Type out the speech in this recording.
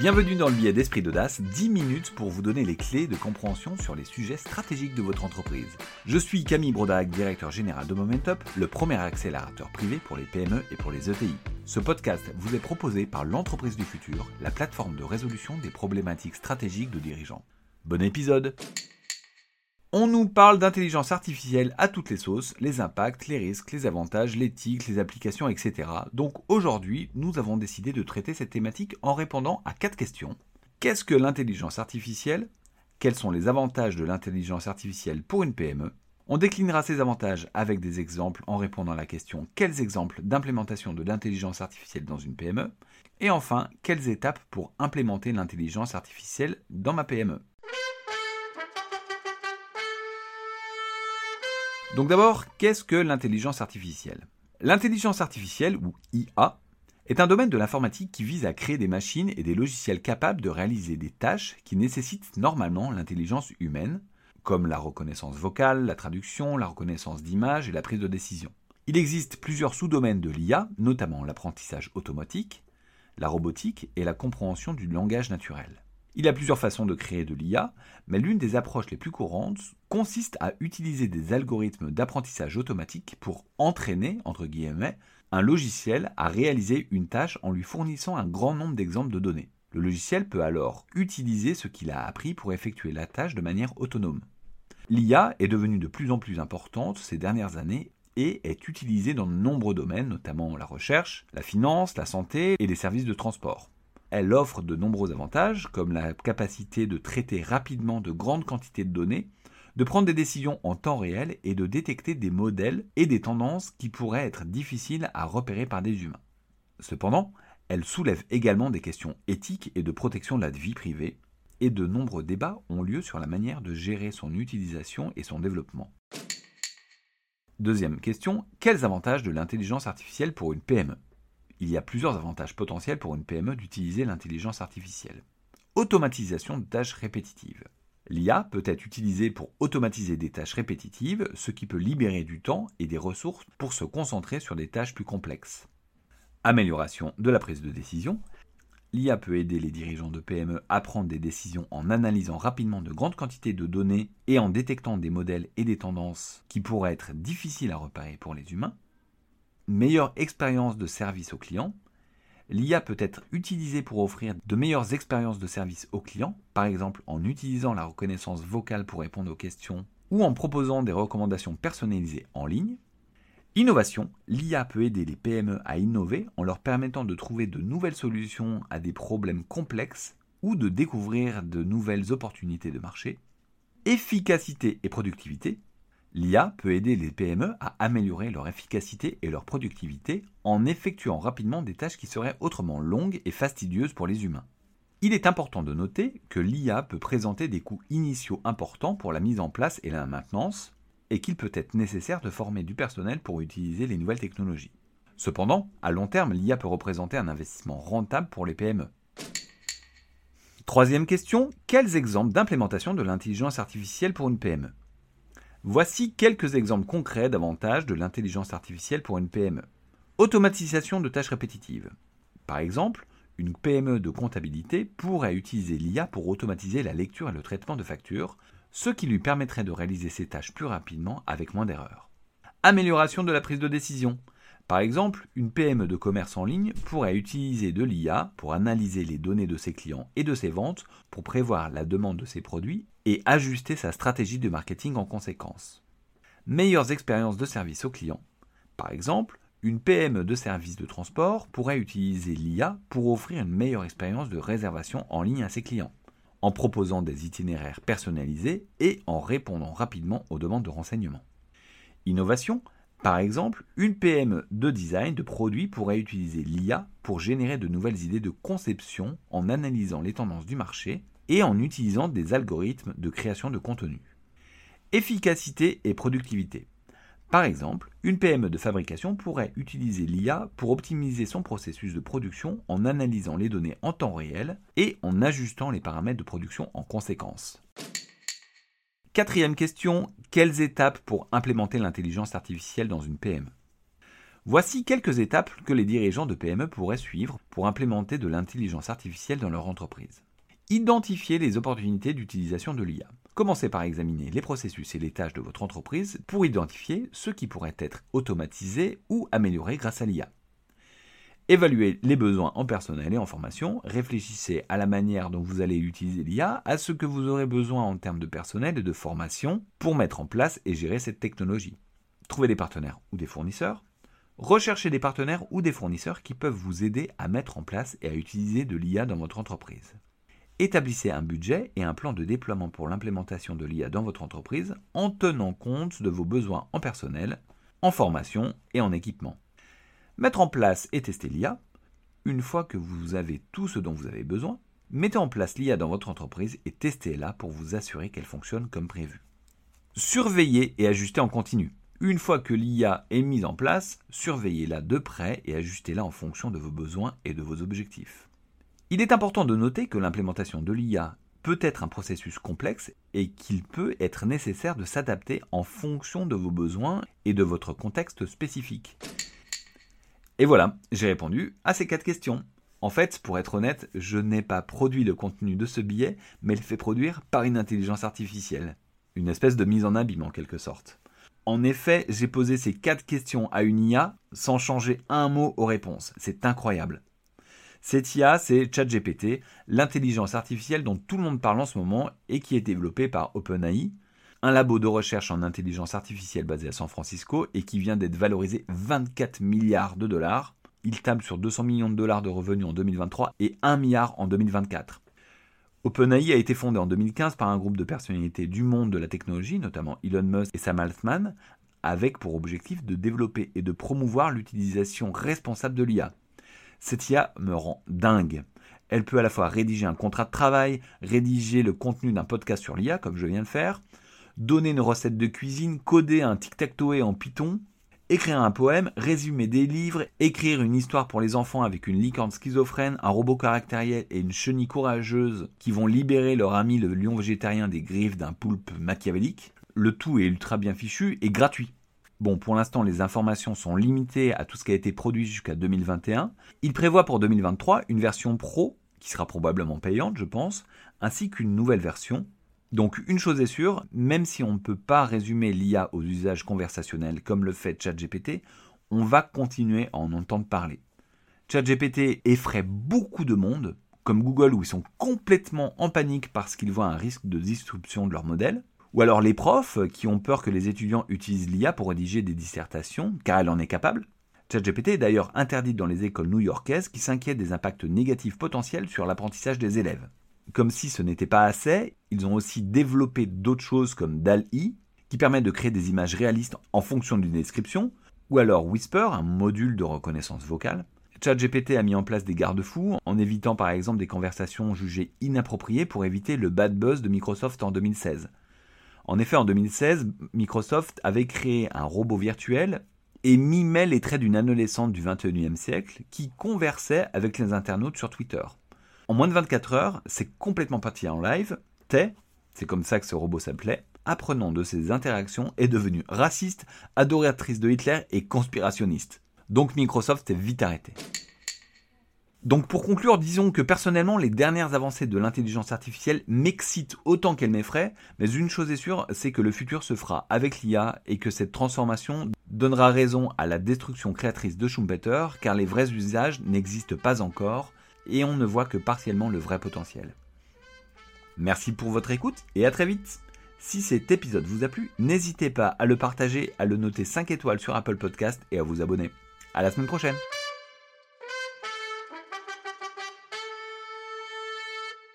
Bienvenue dans le billet d'Esprit d'Audace, 10 minutes pour vous donner les clés de compréhension sur les sujets stratégiques de votre entreprise. Je suis Camille Brodac, directeur général de Momentup, le premier accélérateur privé pour les PME et pour les ETI. Ce podcast vous est proposé par l'entreprise du futur, la plateforme de résolution des problématiques stratégiques de dirigeants. Bon épisode on nous parle d'intelligence artificielle à toutes les sauces, les impacts, les risques, les avantages, l'éthique, les applications, etc. Donc aujourd'hui, nous avons décidé de traiter cette thématique en répondant à quatre questions. Qu'est-ce que l'intelligence artificielle? Quels sont les avantages de l'intelligence artificielle pour une PME On déclinera ces avantages avec des exemples en répondant à la question quels exemples d'implémentation de l'intelligence artificielle dans une PME Et enfin, quelles étapes pour implémenter l'intelligence artificielle dans ma PME Donc d'abord, qu'est-ce que l'intelligence artificielle? L'intelligence artificielle, ou IA, est un domaine de l'informatique qui vise à créer des machines et des logiciels capables de réaliser des tâches qui nécessitent normalement l'intelligence humaine, comme la reconnaissance vocale, la traduction, la reconnaissance d'images et la prise de décision. Il existe plusieurs sous-domaines de l'IA, notamment l'apprentissage automatique, la robotique et la compréhension du langage naturel. Il y a plusieurs façons de créer de l'IA, mais l'une des approches les plus courantes consiste à utiliser des algorithmes d'apprentissage automatique pour entraîner, entre guillemets, un logiciel à réaliser une tâche en lui fournissant un grand nombre d'exemples de données. Le logiciel peut alors utiliser ce qu'il a appris pour effectuer la tâche de manière autonome. L'IA est devenue de plus en plus importante ces dernières années et est utilisée dans de nombreux domaines, notamment la recherche, la finance, la santé et les services de transport. Elle offre de nombreux avantages, comme la capacité de traiter rapidement de grandes quantités de données, de prendre des décisions en temps réel et de détecter des modèles et des tendances qui pourraient être difficiles à repérer par des humains. Cependant, elle soulève également des questions éthiques et de protection de la vie privée, et de nombreux débats ont lieu sur la manière de gérer son utilisation et son développement. Deuxième question, quels avantages de l'intelligence artificielle pour une PME il y a plusieurs avantages potentiels pour une PME d'utiliser l'intelligence artificielle. Automatisation de tâches répétitives. L'IA peut être utilisée pour automatiser des tâches répétitives, ce qui peut libérer du temps et des ressources pour se concentrer sur des tâches plus complexes. Amélioration de la prise de décision. L'IA peut aider les dirigeants de PME à prendre des décisions en analysant rapidement de grandes quantités de données et en détectant des modèles et des tendances qui pourraient être difficiles à repérer pour les humains meilleure expérience de service aux clients. L'IA peut être utilisée pour offrir de meilleures expériences de service aux clients, par exemple en utilisant la reconnaissance vocale pour répondre aux questions ou en proposant des recommandations personnalisées en ligne. Innovation, l'IA peut aider les PME à innover en leur permettant de trouver de nouvelles solutions à des problèmes complexes ou de découvrir de nouvelles opportunités de marché. Efficacité et productivité, L'IA peut aider les PME à améliorer leur efficacité et leur productivité en effectuant rapidement des tâches qui seraient autrement longues et fastidieuses pour les humains. Il est important de noter que l'IA peut présenter des coûts initiaux importants pour la mise en place et la maintenance, et qu'il peut être nécessaire de former du personnel pour utiliser les nouvelles technologies. Cependant, à long terme, l'IA peut représenter un investissement rentable pour les PME. Troisième question, quels exemples d'implémentation de l'intelligence artificielle pour une PME Voici quelques exemples concrets d'avantages de l'intelligence artificielle pour une PME. Automatisation de tâches répétitives. Par exemple, une PME de comptabilité pourrait utiliser l'IA pour automatiser la lecture et le traitement de factures, ce qui lui permettrait de réaliser ses tâches plus rapidement avec moins d'erreurs. Amélioration de la prise de décision. Par exemple, une PME de commerce en ligne pourrait utiliser de l'IA pour analyser les données de ses clients et de ses ventes pour prévoir la demande de ses produits et ajuster sa stratégie de marketing en conséquence. Meilleures expériences de service aux clients. Par exemple, une PME de service de transport pourrait utiliser l'IA pour offrir une meilleure expérience de réservation en ligne à ses clients, en proposant des itinéraires personnalisés et en répondant rapidement aux demandes de renseignements. Innovation, par exemple, une PME de design de produits pourrait utiliser l'IA pour générer de nouvelles idées de conception en analysant les tendances du marché et en utilisant des algorithmes de création de contenu. Efficacité et productivité. Par exemple, une PME de fabrication pourrait utiliser l'IA pour optimiser son processus de production en analysant les données en temps réel et en ajustant les paramètres de production en conséquence. Quatrième question, quelles étapes pour implémenter l'intelligence artificielle dans une PME Voici quelques étapes que les dirigeants de PME pourraient suivre pour implémenter de l'intelligence artificielle dans leur entreprise. Identifier les opportunités d'utilisation de l'IA. Commencez par examiner les processus et les tâches de votre entreprise pour identifier ce qui pourrait être automatisé ou amélioré grâce à l'IA. Évaluez les besoins en personnel et en formation, réfléchissez à la manière dont vous allez utiliser l'IA, à ce que vous aurez besoin en termes de personnel et de formation pour mettre en place et gérer cette technologie. Trouvez des partenaires ou des fournisseurs, Recherchez des partenaires ou des fournisseurs qui peuvent vous aider à mettre en place et à utiliser de l'IA dans votre entreprise. Établissez un budget et un plan de déploiement pour l'implémentation de l'IA dans votre entreprise en tenant compte de vos besoins en personnel, en formation et en équipement. Mettre en place et tester l'IA. Une fois que vous avez tout ce dont vous avez besoin, mettez en place l'IA dans votre entreprise et testez-la pour vous assurer qu'elle fonctionne comme prévu. Surveillez et ajustez en continu. Une fois que l'IA est mise en place, surveillez-la de près et ajustez-la en fonction de vos besoins et de vos objectifs. Il est important de noter que l'implémentation de l'IA peut être un processus complexe et qu'il peut être nécessaire de s'adapter en fonction de vos besoins et de votre contexte spécifique. Et voilà, j'ai répondu à ces quatre questions. En fait, pour être honnête, je n'ai pas produit le contenu de ce billet, mais le fait produire par une intelligence artificielle. Une espèce de mise en abîme en quelque sorte. En effet, j'ai posé ces quatre questions à une IA sans changer un mot aux réponses. C'est incroyable. Cette IA, c'est ChatGPT, l'intelligence artificielle dont tout le monde parle en ce moment et qui est développée par OpenAI, un labo de recherche en intelligence artificielle basé à San Francisco et qui vient d'être valorisé 24 milliards de dollars. Il table sur 200 millions de dollars de revenus en 2023 et 1 milliard en 2024. OpenAI a été fondé en 2015 par un groupe de personnalités du monde de la technologie, notamment Elon Musk et Sam Altman, avec pour objectif de développer et de promouvoir l'utilisation responsable de l'IA. Cette IA me rend dingue. Elle peut à la fois rédiger un contrat de travail, rédiger le contenu d'un podcast sur l'IA, comme je viens de faire, donner une recette de cuisine, coder un tic-tac-toe en Python, écrire un poème, résumer des livres, écrire une histoire pour les enfants avec une licorne schizophrène, un robot caractériel et une chenille courageuse qui vont libérer leur ami le lion végétarien des griffes d'un poulpe machiavélique. Le tout est ultra bien fichu et gratuit. Bon, pour l'instant, les informations sont limitées à tout ce qui a été produit jusqu'à 2021. Il prévoit pour 2023 une version pro, qui sera probablement payante, je pense, ainsi qu'une nouvelle version donc une chose est sûre, même si on ne peut pas résumer l'IA aux usages conversationnels comme le fait ChatGPT, on va continuer à en entendre parler. ChatGPT effraie beaucoup de monde, comme Google où ils sont complètement en panique parce qu'ils voient un risque de disruption de leur modèle, ou alors les profs qui ont peur que les étudiants utilisent l'IA pour rédiger des dissertations, car elle en est capable. ChatGPT est d'ailleurs interdite dans les écoles new-yorkaises qui s'inquiètent des impacts négatifs potentiels sur l'apprentissage des élèves. Comme si ce n'était pas assez, ils ont aussi développé d'autres choses comme DAL-I, qui permet de créer des images réalistes en fonction d'une description, ou alors Whisper, un module de reconnaissance vocale. ChatGPT a mis en place des garde-fous en évitant par exemple des conversations jugées inappropriées pour éviter le bad buzz de Microsoft en 2016. En effet, en 2016, Microsoft avait créé un robot virtuel et mimait les traits d'une adolescente du 21e siècle qui conversait avec les internautes sur Twitter. En moins de 24 heures, c'est complètement parti en live. Tay, c'est comme ça que ce robot s'appelait, apprenant de ses interactions, est devenu raciste, adoratrice de Hitler et conspirationniste. Donc Microsoft est vite arrêté. Donc pour conclure, disons que personnellement, les dernières avancées de l'intelligence artificielle m'excitent autant qu'elles m'effraient, mais une chose est sûre, c'est que le futur se fera avec l'IA et que cette transformation donnera raison à la destruction créatrice de Schumpeter, car les vrais usages n'existent pas encore, et on ne voit que partiellement le vrai potentiel. Merci pour votre écoute et à très vite Si cet épisode vous a plu, n'hésitez pas à le partager, à le noter 5 étoiles sur Apple Podcast et à vous abonner. À la semaine prochaine